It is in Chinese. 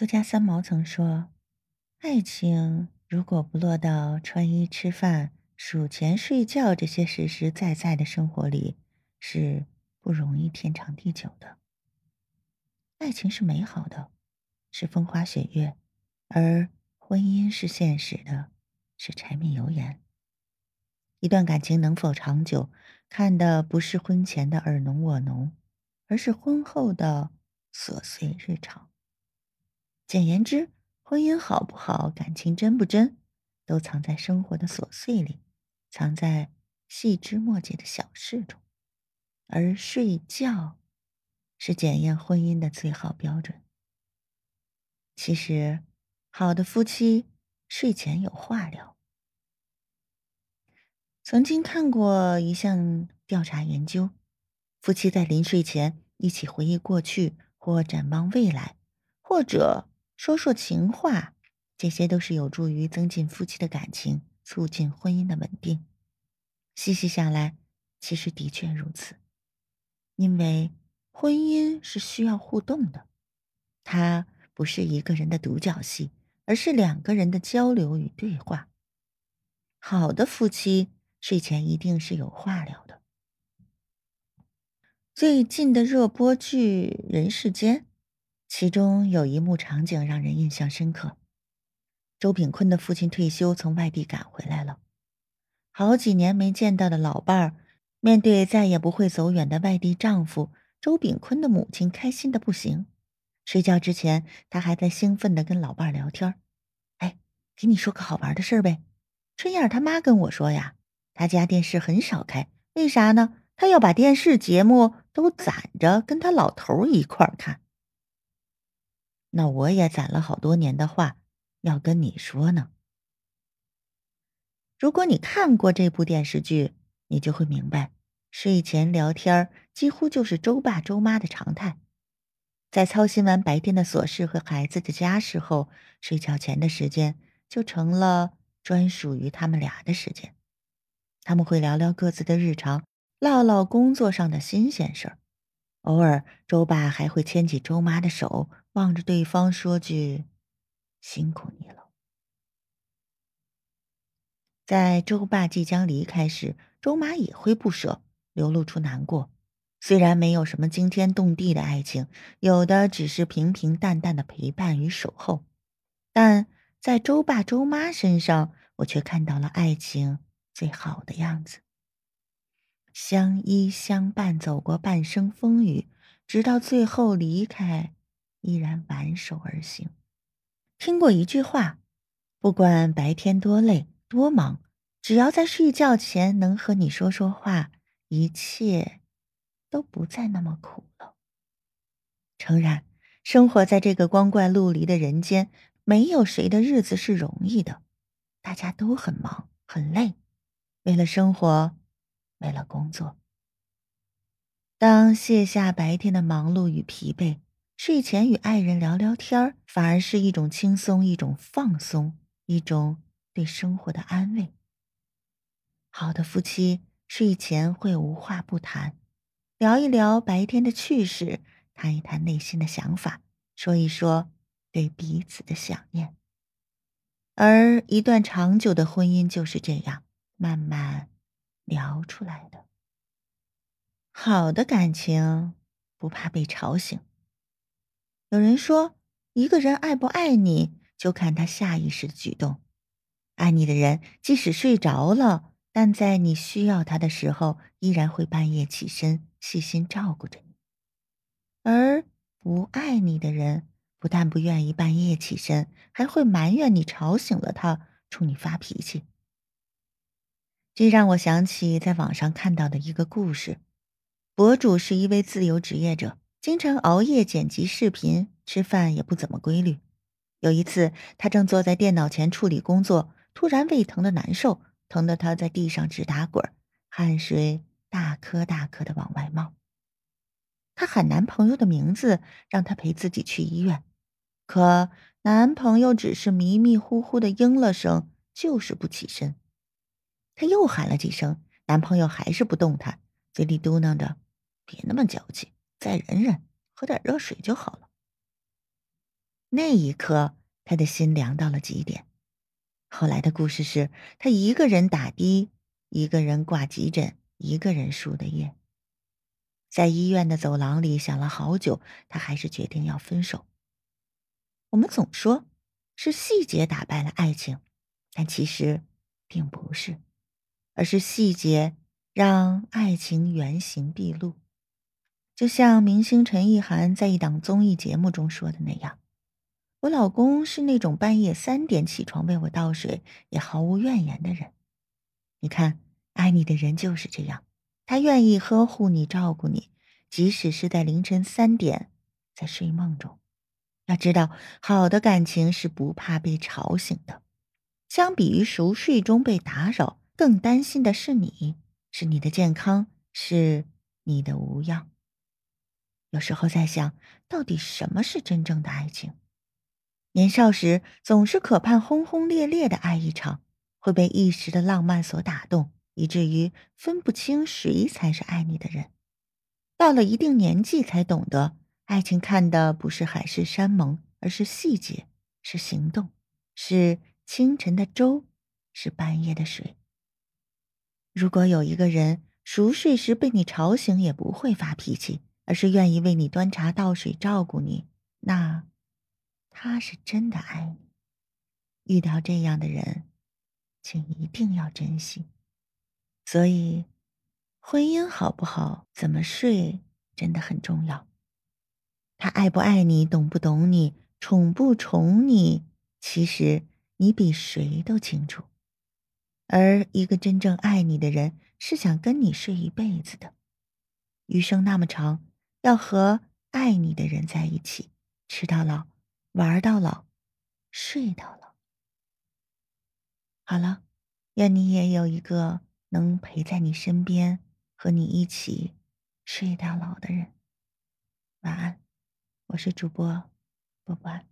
作家三毛曾说：“爱情如果不落到穿衣、吃饭、数钱、睡觉这些实实在在的生活里，是不容易天长地久的。爱情是美好的，是风花雪月，而婚姻是现实的，是柴米油盐。一段感情能否长久，看的不是婚前的尔侬我侬，而是婚后的琐碎日常。”简言之，婚姻好不好，感情真不真，都藏在生活的琐碎里，藏在细枝末节的小事中。而睡觉，是检验婚姻的最好标准。其实，好的夫妻睡前有话聊。曾经看过一项调查研究，夫妻在临睡前一起回忆过去，或展望未来，或者。说说情话，这些都是有助于增进夫妻的感情，促进婚姻的稳定。细细想来，其实的确如此。因为婚姻是需要互动的，它不是一个人的独角戏，而是两个人的交流与对话。好的夫妻睡前一定是有话聊的。最近的热播剧《人世间》。其中有一幕场景让人印象深刻：周炳坤的父亲退休，从外地赶回来了。好几年没见到的老伴儿，面对再也不会走远的外地丈夫，周炳坤的母亲开心的不行。睡觉之前，他还在兴奋的跟老伴儿聊天哎，给你说个好玩的事儿呗。春燕他妈跟我说呀，他家电视很少开，为啥呢？他要把电视节目都攒着，跟他老头一块儿看。那我也攒了好多年的话要跟你说呢。如果你看过这部电视剧，你就会明白，睡前聊天几乎就是周爸周妈的常态。在操心完白天的琐事和孩子的家事后，睡觉前的时间就成了专属于他们俩的时间。他们会聊聊各自的日常，唠唠工作上的新鲜事儿。偶尔，周爸还会牵起周妈的手。望着对方说句：“辛苦你了。”在周爸即将离开时，周妈也会不舍，流露出难过。虽然没有什么惊天动地的爱情，有的只是平平淡淡的陪伴与守候，但在周爸周妈身上，我却看到了爱情最好的样子：相依相伴，走过半生风雨，直到最后离开。依然挽手而行。听过一句话：不管白天多累多忙，只要在睡觉前能和你说说话，一切都不再那么苦了。诚然，生活在这个光怪陆离的人间，没有谁的日子是容易的，大家都很忙很累，为了生活，为了工作。当卸下白天的忙碌与疲惫。睡前与爱人聊聊天儿，反而是一种轻松，一种放松，一种对生活的安慰。好的夫妻睡前会无话不谈，聊一聊白天的趣事，谈一谈内心的想法，说一说对彼此的想念。而一段长久的婚姻就是这样慢慢聊出来的。好的感情不怕被吵醒。有人说，一个人爱不爱你，就看他下意识的举动。爱你的人，即使睡着了，但在你需要他的时候，依然会半夜起身，细心照顾着你。而不爱你的人，不但不愿意半夜起身，还会埋怨你吵醒了他，冲你发脾气。这让我想起在网上看到的一个故事，博主是一位自由职业者。经常熬夜剪辑视频，吃饭也不怎么规律。有一次，他正坐在电脑前处理工作，突然胃疼的难受，疼得他在地上直打滚，汗水大颗大颗的往外冒。他喊男朋友的名字，让他陪自己去医院，可男朋友只是迷迷糊糊的应了声，就是不起身。他又喊了几声，男朋友还是不动弹，嘴里嘟囔着：“别那么矫情。”再忍忍，喝点热水就好了。那一刻，他的心凉到了极点。后来的故事是他一个人打的，一个人挂急诊，一个人输的液。在医院的走廊里想了好久，他还是决定要分手。我们总说，是细节打败了爱情，但其实并不是，而是细节让爱情原形毕露。就像明星陈意涵在一档综艺节目中说的那样。我老公是那种半夜三点起床为我倒水也毫无怨言的人。你看，爱你的人就是这样，他愿意呵护你、照顾你，即使是在凌晨三点，在睡梦中。要知道，好的感情是不怕被吵醒的。相比于熟睡中被打扰，更担心的是你，是你的健康，是你的无恙。有时候在想，到底什么是真正的爱情？年少时总是渴盼轰轰烈烈的爱一场，会被一时的浪漫所打动，以至于分不清谁才是爱你的人。到了一定年纪才懂得，爱情看的不是海誓山盟，而是细节，是行动，是清晨的粥，是半夜的水。如果有一个人熟睡时被你吵醒也不会发脾气，而是愿意为你端茶倒水照顾你，那。他是真的爱你，遇到这样的人，请一定要珍惜。所以，婚姻好不好，怎么睡，真的很重要。他爱不爱你，懂不懂你，宠不宠你，其实你比谁都清楚。而一个真正爱你的人，是想跟你睡一辈子的，余生那么长，要和爱你的人在一起，吃到老。玩到老，睡到老。好了，愿你也有一个能陪在你身边，和你一起睡到老的人。晚安，我是主播波波。